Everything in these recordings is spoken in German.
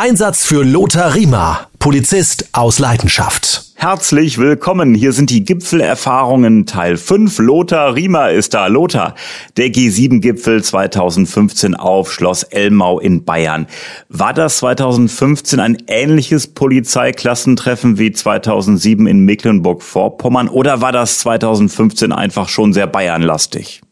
Einsatz für Lothar Riemer, Polizist aus Leidenschaft. Herzlich willkommen. Hier sind die Gipfelerfahrungen Teil 5. Lothar Riemer ist da. Lothar, der G7-Gipfel 2015 auf Schloss Elmau in Bayern. War das 2015 ein ähnliches Polizeiklassentreffen wie 2007 in Mecklenburg-Vorpommern oder war das 2015 einfach schon sehr bayernlastig?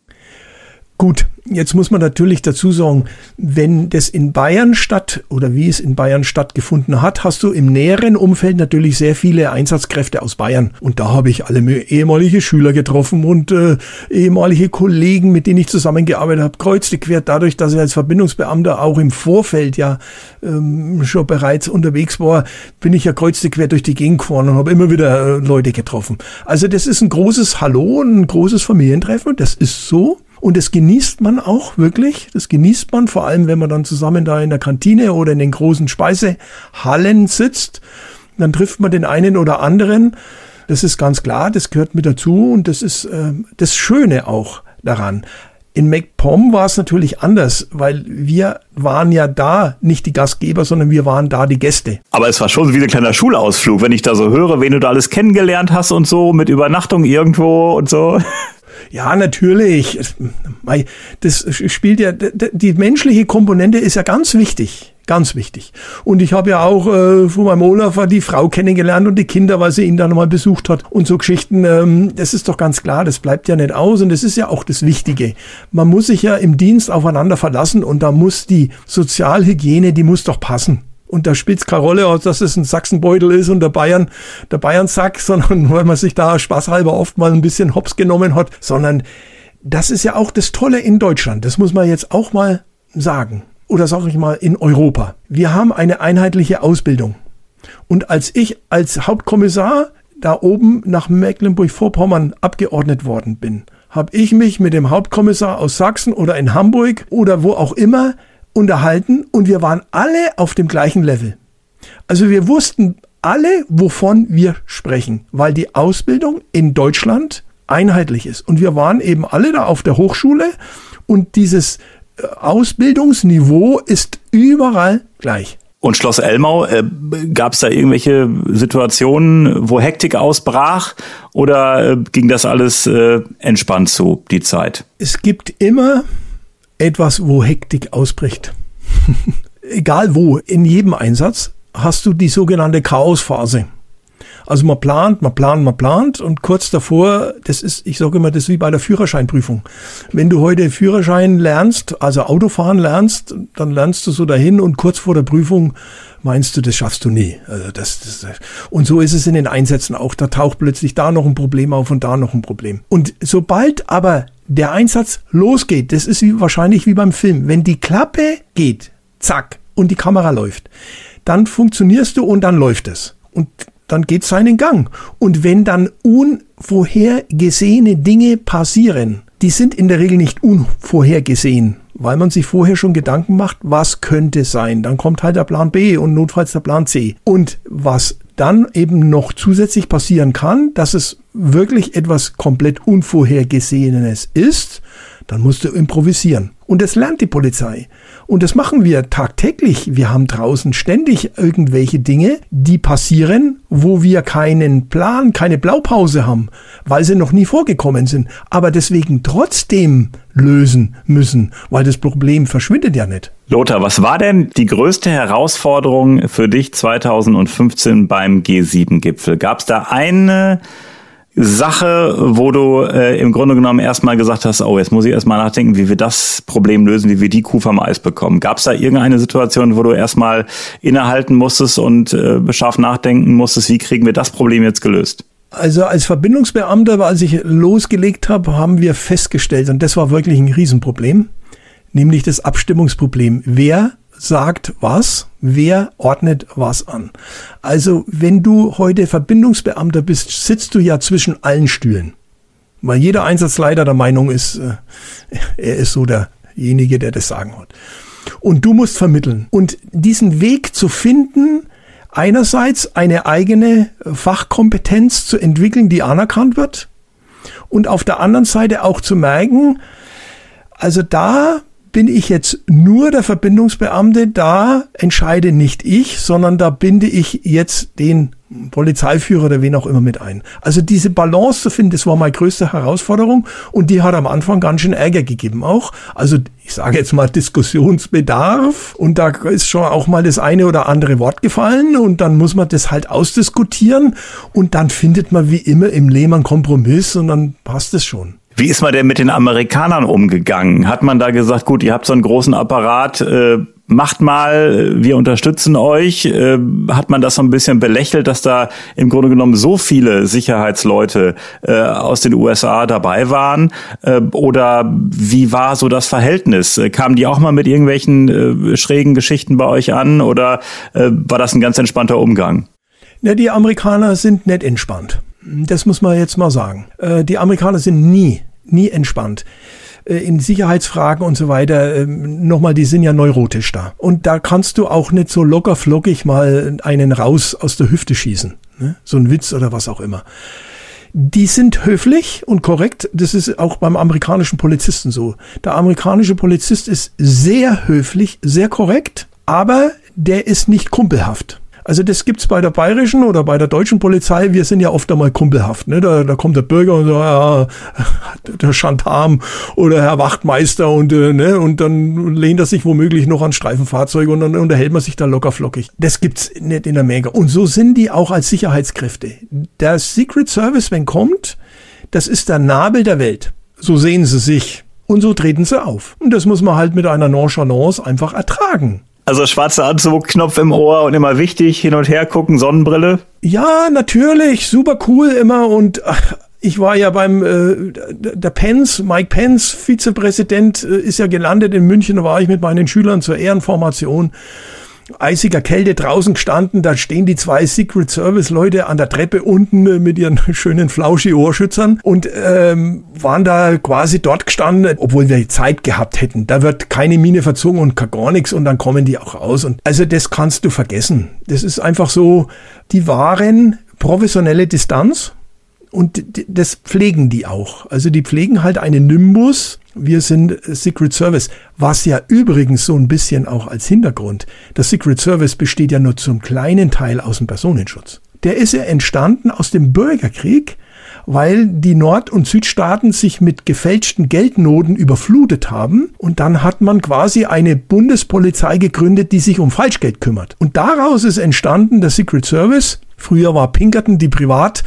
Gut, jetzt muss man natürlich dazu sagen, wenn das in Bayern statt oder wie es in Bayern stattgefunden hat, hast du im näheren Umfeld natürlich sehr viele Einsatzkräfte aus Bayern. Und da habe ich alle ehemalige Schüler getroffen und äh, ehemalige Kollegen, mit denen ich zusammengearbeitet habe, kreuzte quer dadurch, dass ich als Verbindungsbeamter auch im Vorfeld ja ähm, schon bereits unterwegs war, bin ich ja kreuzte quer durch die Gegend gefahren und habe immer wieder äh, Leute getroffen. Also das ist ein großes Hallo, ein großes Familientreffen, das ist so. Und das genießt man auch wirklich. Das genießt man vor allem, wenn man dann zusammen da in der Kantine oder in den großen Speisehallen sitzt. Dann trifft man den einen oder anderen. Das ist ganz klar, das gehört mit dazu und das ist äh, das Schöne auch daran. In MacPom war es natürlich anders, weil wir waren ja da nicht die Gastgeber, sondern wir waren da die Gäste. Aber es war schon wie ein kleiner Schulausflug, wenn ich da so höre, wen du da alles kennengelernt hast und so, mit Übernachtung irgendwo und so. Ja, natürlich. Das spielt ja, die menschliche Komponente ist ja ganz wichtig. Ganz wichtig. Und ich habe ja auch äh, von meinem Olaf die Frau kennengelernt und die Kinder, weil sie ihn da nochmal besucht hat und so Geschichten. Ähm, das ist doch ganz klar, das bleibt ja nicht aus und das ist ja auch das Wichtige. Man muss sich ja im Dienst aufeinander verlassen und da muss die Sozialhygiene, die muss doch passen. Und da spielt es keine Rolle, dass es ein Sachsenbeutel ist und der Bayern, der Bayern-Sack, sondern weil man sich da spaßhalber oft mal ein bisschen hops genommen hat, sondern das ist ja auch das Tolle in Deutschland. Das muss man jetzt auch mal sagen. Oder sage ich mal in Europa. Wir haben eine einheitliche Ausbildung. Und als ich als Hauptkommissar da oben nach Mecklenburg-Vorpommern abgeordnet worden bin, habe ich mich mit dem Hauptkommissar aus Sachsen oder in Hamburg oder wo auch immer unterhalten und wir waren alle auf dem gleichen Level. Also wir wussten alle, wovon wir sprechen, weil die Ausbildung in Deutschland einheitlich ist. Und wir waren eben alle da auf der Hochschule und dieses äh, Ausbildungsniveau ist überall gleich. Und Schloss Elmau, äh, gab es da irgendwelche Situationen, wo Hektik ausbrach oder äh, ging das alles äh, entspannt zu, die Zeit? Es gibt immer etwas, wo Hektik ausbricht. Egal wo, in jedem Einsatz hast du die sogenannte Chaosphase. Also man plant, man plant, man plant und kurz davor, das ist, ich sage immer, das ist wie bei der Führerscheinprüfung. Wenn du heute Führerschein lernst, also Autofahren lernst, dann lernst du so dahin und kurz vor der Prüfung meinst du, das schaffst du nie. Also das, das, und so ist es in den Einsätzen auch. Da taucht plötzlich da noch ein Problem auf und da noch ein Problem. Und sobald aber der Einsatz losgeht, das ist wie, wahrscheinlich wie beim Film, wenn die Klappe geht, zack, und die Kamera läuft, dann funktionierst du und dann läuft es. Und dann geht seinen Gang. Und wenn dann unvorhergesehene Dinge passieren, die sind in der Regel nicht unvorhergesehen, weil man sich vorher schon Gedanken macht, was könnte sein. Dann kommt halt der Plan B und notfalls der Plan C. Und was dann eben noch zusätzlich passieren kann, dass es wirklich etwas komplett Unvorhergesehenes ist, dann musst du improvisieren. Und das lernt die Polizei. Und das machen wir tagtäglich. Wir haben draußen ständig irgendwelche Dinge, die passieren, wo wir keinen Plan, keine Blaupause haben, weil sie noch nie vorgekommen sind. Aber deswegen trotzdem lösen müssen, weil das Problem verschwindet ja nicht. Lothar, was war denn die größte Herausforderung für dich 2015 beim G7-Gipfel? Gab es da eine Sache, wo du äh, im Grunde genommen erstmal gesagt hast, oh, jetzt muss ich erstmal nachdenken, wie wir das Problem lösen, wie wir die Kuh vom Eis bekommen. Gab es da irgendeine Situation, wo du erstmal innehalten musstest und äh, scharf nachdenken musstest, wie kriegen wir das Problem jetzt gelöst? Also als Verbindungsbeamter, als ich losgelegt habe, haben wir festgestellt, und das war wirklich ein Riesenproblem, nämlich das Abstimmungsproblem. Wer sagt was, wer ordnet was an. Also wenn du heute Verbindungsbeamter bist, sitzt du ja zwischen allen Stühlen. Weil jeder Einsatzleiter der Meinung ist, äh, er ist so derjenige, der das sagen hat. Und du musst vermitteln. Und diesen Weg zu finden, einerseits eine eigene Fachkompetenz zu entwickeln, die anerkannt wird. Und auf der anderen Seite auch zu merken, also da bin ich jetzt nur der Verbindungsbeamte, da entscheide nicht ich, sondern da binde ich jetzt den Polizeiführer oder wen auch immer mit ein. Also diese Balance zu finden, das war meine größte Herausforderung und die hat am Anfang ganz schön Ärger gegeben auch. Also ich sage jetzt mal Diskussionsbedarf und da ist schon auch mal das eine oder andere Wort gefallen und dann muss man das halt ausdiskutieren und dann findet man wie immer im einen Kompromiss und dann passt es schon. Wie ist man denn mit den Amerikanern umgegangen? Hat man da gesagt, gut, ihr habt so einen großen Apparat, äh, macht mal, wir unterstützen euch. Äh, hat man das so ein bisschen belächelt, dass da im Grunde genommen so viele Sicherheitsleute äh, aus den USA dabei waren? Äh, oder wie war so das Verhältnis? Äh, kamen die auch mal mit irgendwelchen äh, schrägen Geschichten bei euch an oder äh, war das ein ganz entspannter Umgang? Ja, die Amerikaner sind nicht entspannt. Das muss man jetzt mal sagen. Die Amerikaner sind nie nie entspannt äh, in Sicherheitsfragen und so weiter, ähm, nochmal, die sind ja neurotisch da. Und da kannst du auch nicht so locker flockig mal einen raus aus der Hüfte schießen. Ne? So ein Witz oder was auch immer. Die sind höflich und korrekt. Das ist auch beim amerikanischen Polizisten so. Der amerikanische Polizist ist sehr höflich, sehr korrekt, aber der ist nicht kumpelhaft. Also das gibt's bei der bayerischen oder bei der deutschen Polizei. Wir sind ja oft einmal kumpelhaft. Ne? Da, da kommt der Bürger und so, ja, der Chantam oder Herr Wachtmeister und, äh, ne? und dann lehnt er sich womöglich noch an Streifenfahrzeuge und dann unterhält man sich da locker flockig. Das gibt's nicht in der Menge. Und so sind die auch als Sicherheitskräfte. Der Secret Service, wenn kommt, das ist der Nabel der Welt. So sehen sie sich. Und so treten sie auf. Und das muss man halt mit einer Nonchalance einfach ertragen. Also schwarzer Anzug, Knopf im Ohr und immer wichtig, hin und her gucken, Sonnenbrille. Ja, natürlich, super cool immer und ach, ich war ja beim äh, der Pence, Mike Pence, Vizepräsident, äh, ist ja gelandet in München, da war ich mit meinen Schülern zur Ehrenformation eisiger Kälte draußen gestanden. Da stehen die zwei Secret Service Leute an der Treppe unten äh, mit ihren schönen flauschi Ohrschützern und ähm, waren da quasi dort gestanden, obwohl wir Zeit gehabt hätten. Da wird keine Mine verzogen und gar nichts und dann kommen die auch raus. Und also das kannst du vergessen. Das ist einfach so, die waren professionelle Distanz und das pflegen die auch. Also die pflegen halt einen Nimbus. Wir sind Secret Service, was ja übrigens so ein bisschen auch als Hintergrund. Das Secret Service besteht ja nur zum kleinen Teil aus dem Personenschutz. Der ist ja entstanden aus dem Bürgerkrieg, weil die Nord- und Südstaaten sich mit gefälschten Geldnoten überflutet haben und dann hat man quasi eine Bundespolizei gegründet, die sich um Falschgeld kümmert. Und daraus ist entstanden der Secret Service. Früher war Pinkerton die Privat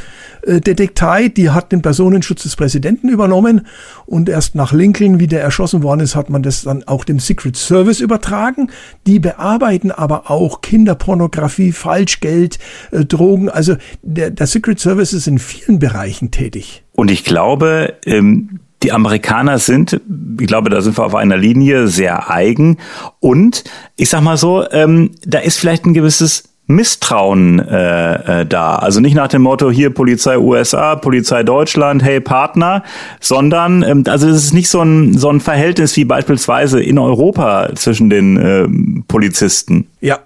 Detektei, die hat den Personenschutz des Präsidenten übernommen und erst nach Lincoln, wie der erschossen worden ist, hat man das dann auch dem Secret Service übertragen. Die bearbeiten aber auch Kinderpornografie, Falschgeld, äh, Drogen. Also der, der Secret Service ist in vielen Bereichen tätig. Und ich glaube, ähm die Amerikaner sind, ich glaube, da sind wir auf einer Linie sehr eigen. Und ich sag mal so, ähm, da ist vielleicht ein gewisses Misstrauen äh, äh, da. Also nicht nach dem Motto hier Polizei USA, Polizei Deutschland, hey Partner, sondern ähm, also es ist nicht so ein so ein Verhältnis wie beispielsweise in Europa zwischen den ähm, Polizisten. Ja,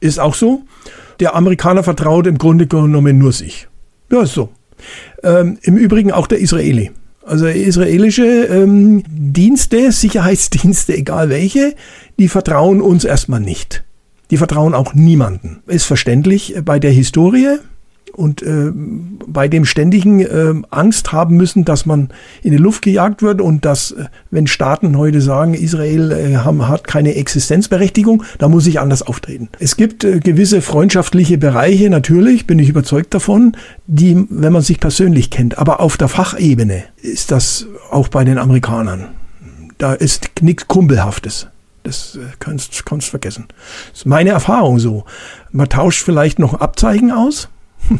ist auch so. Der Amerikaner vertraut im Grunde genommen nur sich. Ja, ist so. Ähm, Im Übrigen auch der Israeli. Also israelische ähm, Dienste, Sicherheitsdienste, egal welche, die vertrauen uns erstmal nicht. Die vertrauen auch niemanden. Ist verständlich bei der Historie und äh, bei dem ständigen äh, Angst haben müssen, dass man in die Luft gejagt wird und dass, äh, wenn Staaten heute sagen, Israel äh, haben, hat keine Existenzberechtigung, da muss ich anders auftreten. Es gibt äh, gewisse freundschaftliche Bereiche, natürlich, bin ich überzeugt davon, die, wenn man sich persönlich kennt, aber auf der Fachebene ist das auch bei den Amerikanern. Da ist nichts Kumpelhaftes. Das äh, kannst, kannst vergessen. Das ist meine Erfahrung so. Man tauscht vielleicht noch Abzeichen aus.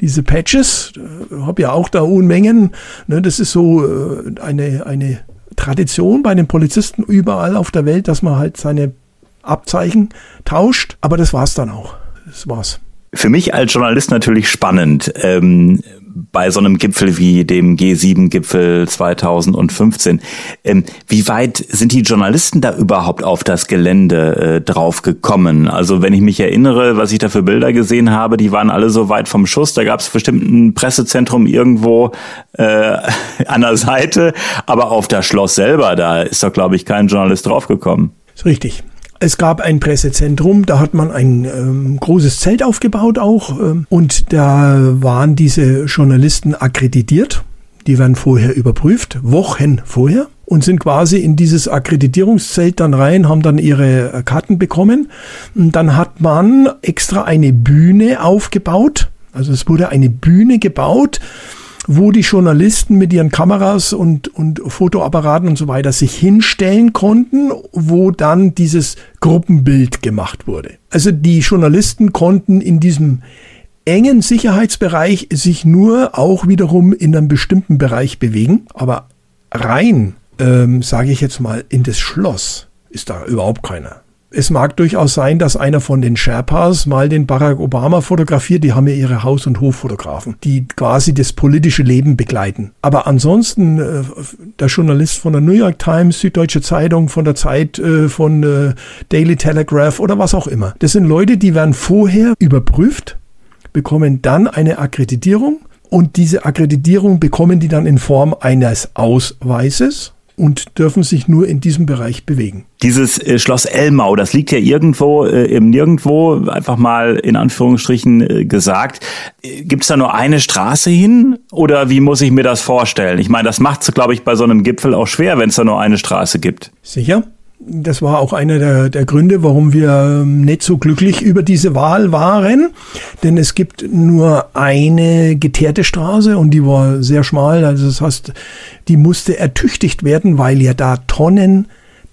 Diese Patches, äh, habe ja auch da Unmengen. Ne, das ist so äh, eine, eine Tradition bei den Polizisten überall auf der Welt, dass man halt seine Abzeichen tauscht. Aber das war's dann auch. Das war's. Für mich als Journalist natürlich spannend. Ähm, bei so einem Gipfel wie dem G7-Gipfel 2015. Ähm, wie weit sind die Journalisten da überhaupt auf das Gelände äh, drauf gekommen? Also wenn ich mich erinnere, was ich da für Bilder gesehen habe, die waren alle so weit vom Schuss. Da gab es bestimmt ein Pressezentrum irgendwo äh, an der Seite, aber auf das Schloss selber, da ist doch, glaube ich, kein Journalist draufgekommen. Ist richtig. Es gab ein Pressezentrum, da hat man ein ähm, großes Zelt aufgebaut auch ähm, und da waren diese Journalisten akkreditiert. Die werden vorher überprüft, Wochen vorher und sind quasi in dieses Akkreditierungszelt dann rein, haben dann ihre äh, Karten bekommen. Und dann hat man extra eine Bühne aufgebaut. Also es wurde eine Bühne gebaut wo die Journalisten mit ihren Kameras und, und Fotoapparaten und so weiter sich hinstellen konnten, wo dann dieses Gruppenbild gemacht wurde. Also die Journalisten konnten in diesem engen Sicherheitsbereich sich nur auch wiederum in einem bestimmten Bereich bewegen, aber rein, ähm, sage ich jetzt mal, in das Schloss ist da überhaupt keiner es mag durchaus sein, dass einer von den Sherpas mal den Barack Obama fotografiert. Die haben ja ihre Haus- und Hoffotografen, die quasi das politische Leben begleiten. Aber ansonsten, äh, der Journalist von der New York Times, Süddeutsche Zeitung, von der Zeit, äh, von äh, Daily Telegraph oder was auch immer. Das sind Leute, die werden vorher überprüft, bekommen dann eine Akkreditierung und diese Akkreditierung bekommen die dann in Form eines Ausweises und dürfen sich nur in diesem Bereich bewegen. Dieses äh, Schloss Elmau, das liegt ja irgendwo äh, im Nirgendwo, einfach mal in Anführungsstrichen äh, gesagt. Äh, Gibt es da nur eine Straße hin oder wie muss ich mir das vorstellen? Ich meine, das macht es, glaube ich, bei so einem Gipfel auch schwer, wenn es da nur eine Straße gibt. Sicher das war auch einer der, der Gründe, warum wir ähm, nicht so glücklich über diese Wahl waren. Denn es gibt nur eine geteerte Straße und die war sehr schmal. Also das heißt, die musste ertüchtigt werden, weil ja da Tonnen,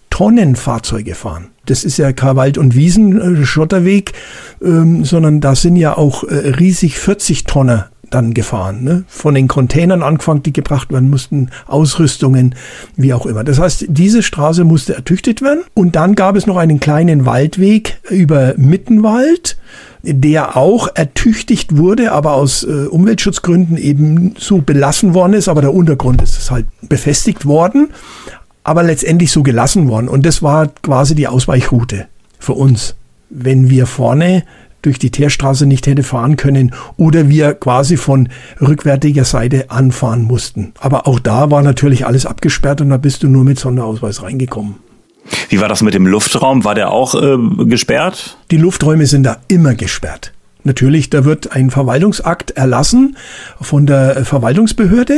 Tonnen Fahrzeuge fahren. Das ist ja kein Wald- und Wiesen-Schotterweg, ähm, sondern da sind ja auch äh, riesig 40 Tonner dann gefahren. Ne? Von den Containern angefangen, die gebracht werden mussten, Ausrüstungen, wie auch immer. Das heißt, diese Straße musste ertüchtigt werden. Und dann gab es noch einen kleinen Waldweg über Mittenwald, der auch ertüchtigt wurde, aber aus äh, Umweltschutzgründen eben so belassen worden ist. Aber der Untergrund ist halt befestigt worden, aber letztendlich so gelassen worden. Und das war quasi die Ausweichroute für uns. Wenn wir vorne durch die Teerstraße nicht hätte fahren können oder wir quasi von rückwärtiger Seite anfahren mussten. Aber auch da war natürlich alles abgesperrt und da bist du nur mit Sonderausweis reingekommen. Wie war das mit dem Luftraum? War der auch äh, gesperrt? Die Lufträume sind da immer gesperrt. Natürlich, da wird ein Verwaltungsakt erlassen von der Verwaltungsbehörde,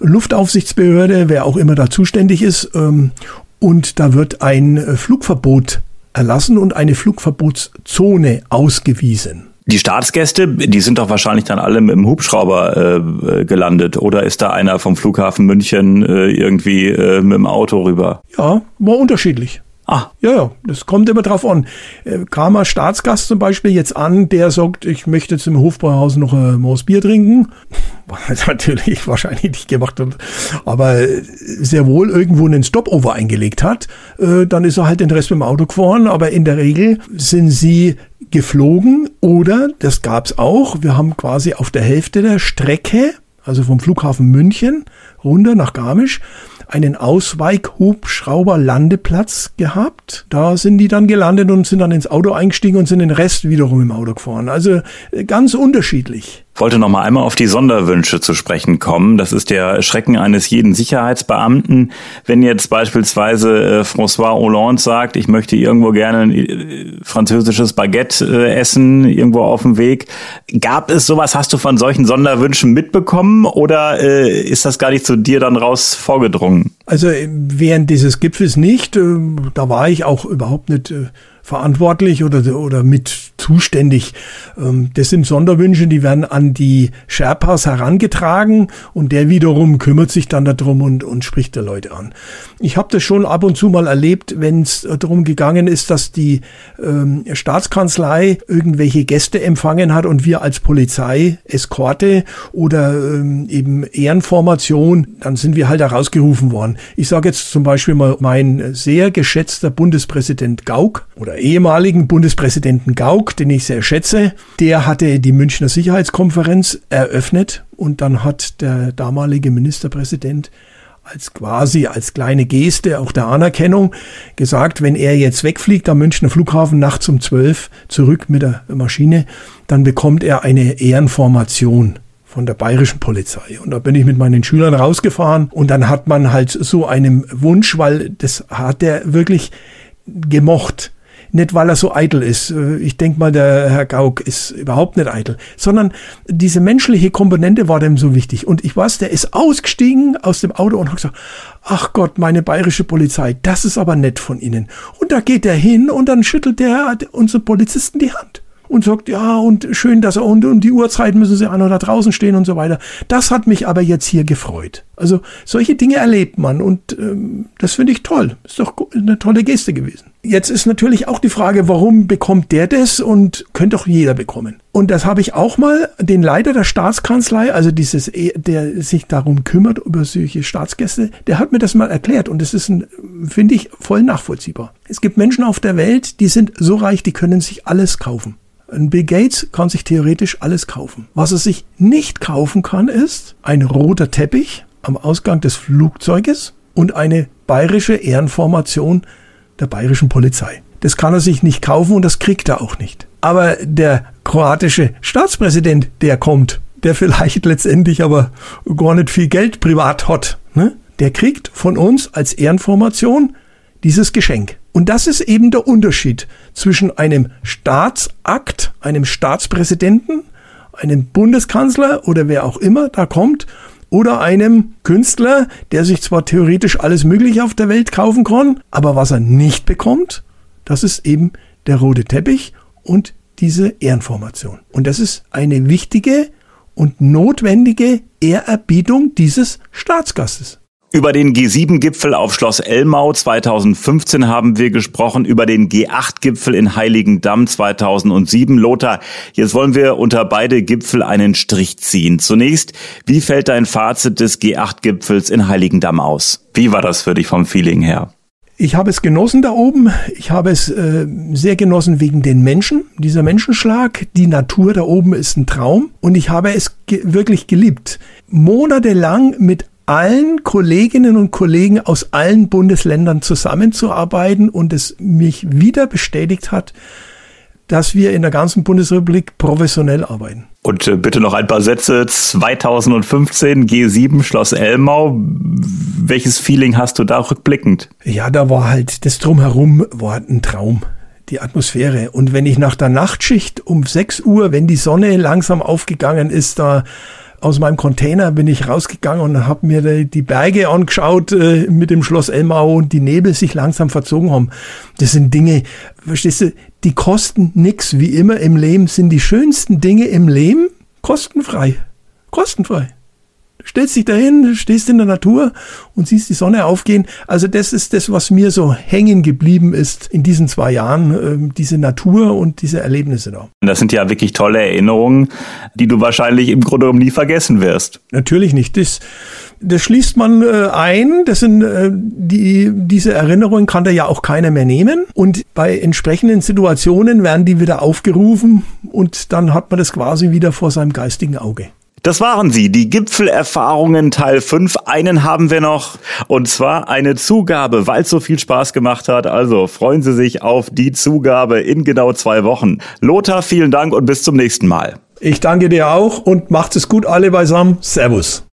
Luftaufsichtsbehörde, wer auch immer da zuständig ist. Ähm, und da wird ein Flugverbot erlassen und eine Flugverbotszone ausgewiesen. Die Staatsgäste, die sind doch wahrscheinlich dann alle mit dem Hubschrauber äh, gelandet. Oder ist da einer vom Flughafen München äh, irgendwie äh, mit dem Auto rüber? Ja, war unterschiedlich. Ah. Ja, ja, das kommt immer drauf an. Äh, kam Staatsgast zum Beispiel jetzt an, der sagt, ich möchte im Hofbräuhaus noch ein Maus Bier trinken. Was natürlich wahrscheinlich nicht gemacht hat, aber sehr wohl irgendwo einen Stopover eingelegt hat, äh, dann ist er halt den Rest mit dem Auto gefahren, aber in der Regel sind sie geflogen oder, das gab's auch, wir haben quasi auf der Hälfte der Strecke, also vom Flughafen München runter nach Garmisch, einen Ausweichhubschrauber-Landeplatz gehabt. Da sind die dann gelandet und sind dann ins Auto eingestiegen und sind den Rest wiederum im Auto gefahren. Also äh, ganz unterschiedlich wollte noch mal einmal auf die Sonderwünsche zu sprechen kommen. Das ist der Schrecken eines jeden Sicherheitsbeamten. Wenn jetzt beispielsweise äh, François Hollande sagt, ich möchte irgendwo gerne ein äh, französisches Baguette äh, essen, irgendwo auf dem Weg. Gab es sowas? Hast du von solchen Sonderwünschen mitbekommen oder äh, ist das gar nicht zu dir dann raus vorgedrungen? Also äh, während dieses Gipfels nicht. Äh, da war ich auch überhaupt nicht verantwortlich oder, oder mit zuständig. Ähm, das sind Sonderwünsche, die werden an die Sherpas herangetragen und der wiederum kümmert sich dann darum und, und spricht der Leute an. Ich habe das schon ab und zu mal erlebt, wenn es darum gegangen ist, dass die ähm, Staatskanzlei irgendwelche Gäste empfangen hat und wir als Polizei Eskorte oder ähm, eben Ehrenformation, dann sind wir halt herausgerufen worden. Ich sage jetzt zum Beispiel mal mein sehr geschätzter Bundespräsident Gauck oder ehemaligen Bundespräsidenten Gauck Gauck, den ich sehr schätze, der hatte die Münchner Sicherheitskonferenz eröffnet und dann hat der damalige Ministerpräsident als quasi als kleine Geste auch der Anerkennung gesagt, wenn er jetzt wegfliegt am Münchner Flughafen nachts um zwölf zurück mit der Maschine, dann bekommt er eine Ehrenformation von der bayerischen Polizei. Und da bin ich mit meinen Schülern rausgefahren und dann hat man halt so einen Wunsch, weil das hat er wirklich gemocht nicht weil er so eitel ist. Äh, ich denke mal, der Herr Gauck ist überhaupt nicht eitel, sondern diese menschliche Komponente war dem so wichtig. Und ich weiß, der ist ausgestiegen aus dem Auto und hat gesagt, ach Gott, meine bayerische Polizei, das ist aber nett von Ihnen. Und da geht er hin und dann schüttelt der unseren Polizisten die Hand und sagt, ja, und schön, dass er und um die Uhrzeit müssen sie auch noch da draußen stehen und so weiter. Das hat mich aber jetzt hier gefreut. Also solche Dinge erlebt man und ähm, das finde ich toll. Ist doch eine tolle Geste gewesen. Jetzt ist natürlich auch die Frage, warum bekommt der das und könnte doch jeder bekommen. Und das habe ich auch mal den Leiter der Staatskanzlei, also dieses, der sich darum kümmert über solche Staatsgäste, der hat mir das mal erklärt und das ist, finde ich, voll nachvollziehbar. Es gibt Menschen auf der Welt, die sind so reich, die können sich alles kaufen. Ein Bill Gates kann sich theoretisch alles kaufen. Was er sich nicht kaufen kann, ist ein roter Teppich am Ausgang des Flugzeuges und eine bayerische Ehrenformation der bayerischen Polizei. Das kann er sich nicht kaufen und das kriegt er auch nicht. Aber der kroatische Staatspräsident, der kommt, der vielleicht letztendlich aber gar nicht viel Geld privat hat, ne? der kriegt von uns als Ehrenformation dieses Geschenk. Und das ist eben der Unterschied zwischen einem Staatsakt, einem Staatspräsidenten, einem Bundeskanzler oder wer auch immer da kommt oder einem Künstler, der sich zwar theoretisch alles Mögliche auf der Welt kaufen kann, aber was er nicht bekommt, das ist eben der rote Teppich und diese Ehrenformation. Und das ist eine wichtige und notwendige Ehrerbietung dieses Staatsgastes. Über den G7-Gipfel auf Schloss Elmau 2015 haben wir gesprochen, über den G8-Gipfel in Heiligendamm 2007. Lothar, jetzt wollen wir unter beide Gipfel einen Strich ziehen. Zunächst, wie fällt dein Fazit des G8-Gipfels in Heiligendamm aus? Wie war das für dich vom Feeling her? Ich habe es genossen da oben. Ich habe es äh, sehr genossen wegen den Menschen, dieser Menschenschlag. Die Natur da oben ist ein Traum und ich habe es ge wirklich geliebt. Monatelang mit allen Kolleginnen und Kollegen aus allen Bundesländern zusammenzuarbeiten und es mich wieder bestätigt hat, dass wir in der ganzen Bundesrepublik professionell arbeiten. Und äh, bitte noch ein paar Sätze. 2015 G7 Schloss Elmau. Welches Feeling hast du da rückblickend? Ja, da war halt das drumherum war ein Traum. Die Atmosphäre. Und wenn ich nach der Nachtschicht um 6 Uhr, wenn die Sonne langsam aufgegangen ist, da aus meinem Container bin ich rausgegangen und habe mir die Berge angeschaut äh, mit dem Schloss Elmau und die Nebel sich langsam verzogen haben. Das sind Dinge, verstehst du, die kosten nix. Wie immer im Leben sind die schönsten Dinge im Leben kostenfrei. Kostenfrei. Du stellst dich dahin, stehst in der Natur und siehst die Sonne aufgehen. Also das ist das, was mir so hängen geblieben ist in diesen zwei Jahren, äh, diese Natur und diese Erlebnisse da. Das sind ja wirklich tolle Erinnerungen, die du wahrscheinlich im Grunde genommen nie vergessen wirst. Natürlich nicht. Das, das schließt man äh, ein. Das sind äh, die, diese Erinnerungen kann da ja auch keiner mehr nehmen. Und bei entsprechenden Situationen werden die wieder aufgerufen und dann hat man das quasi wieder vor seinem geistigen Auge. Das waren sie, die Gipfelerfahrungen Teil 5. Einen haben wir noch und zwar eine Zugabe, weil es so viel Spaß gemacht hat. Also freuen Sie sich auf die Zugabe in genau zwei Wochen. Lothar, vielen Dank und bis zum nächsten Mal. Ich danke dir auch und macht es gut alle beisammen. Servus.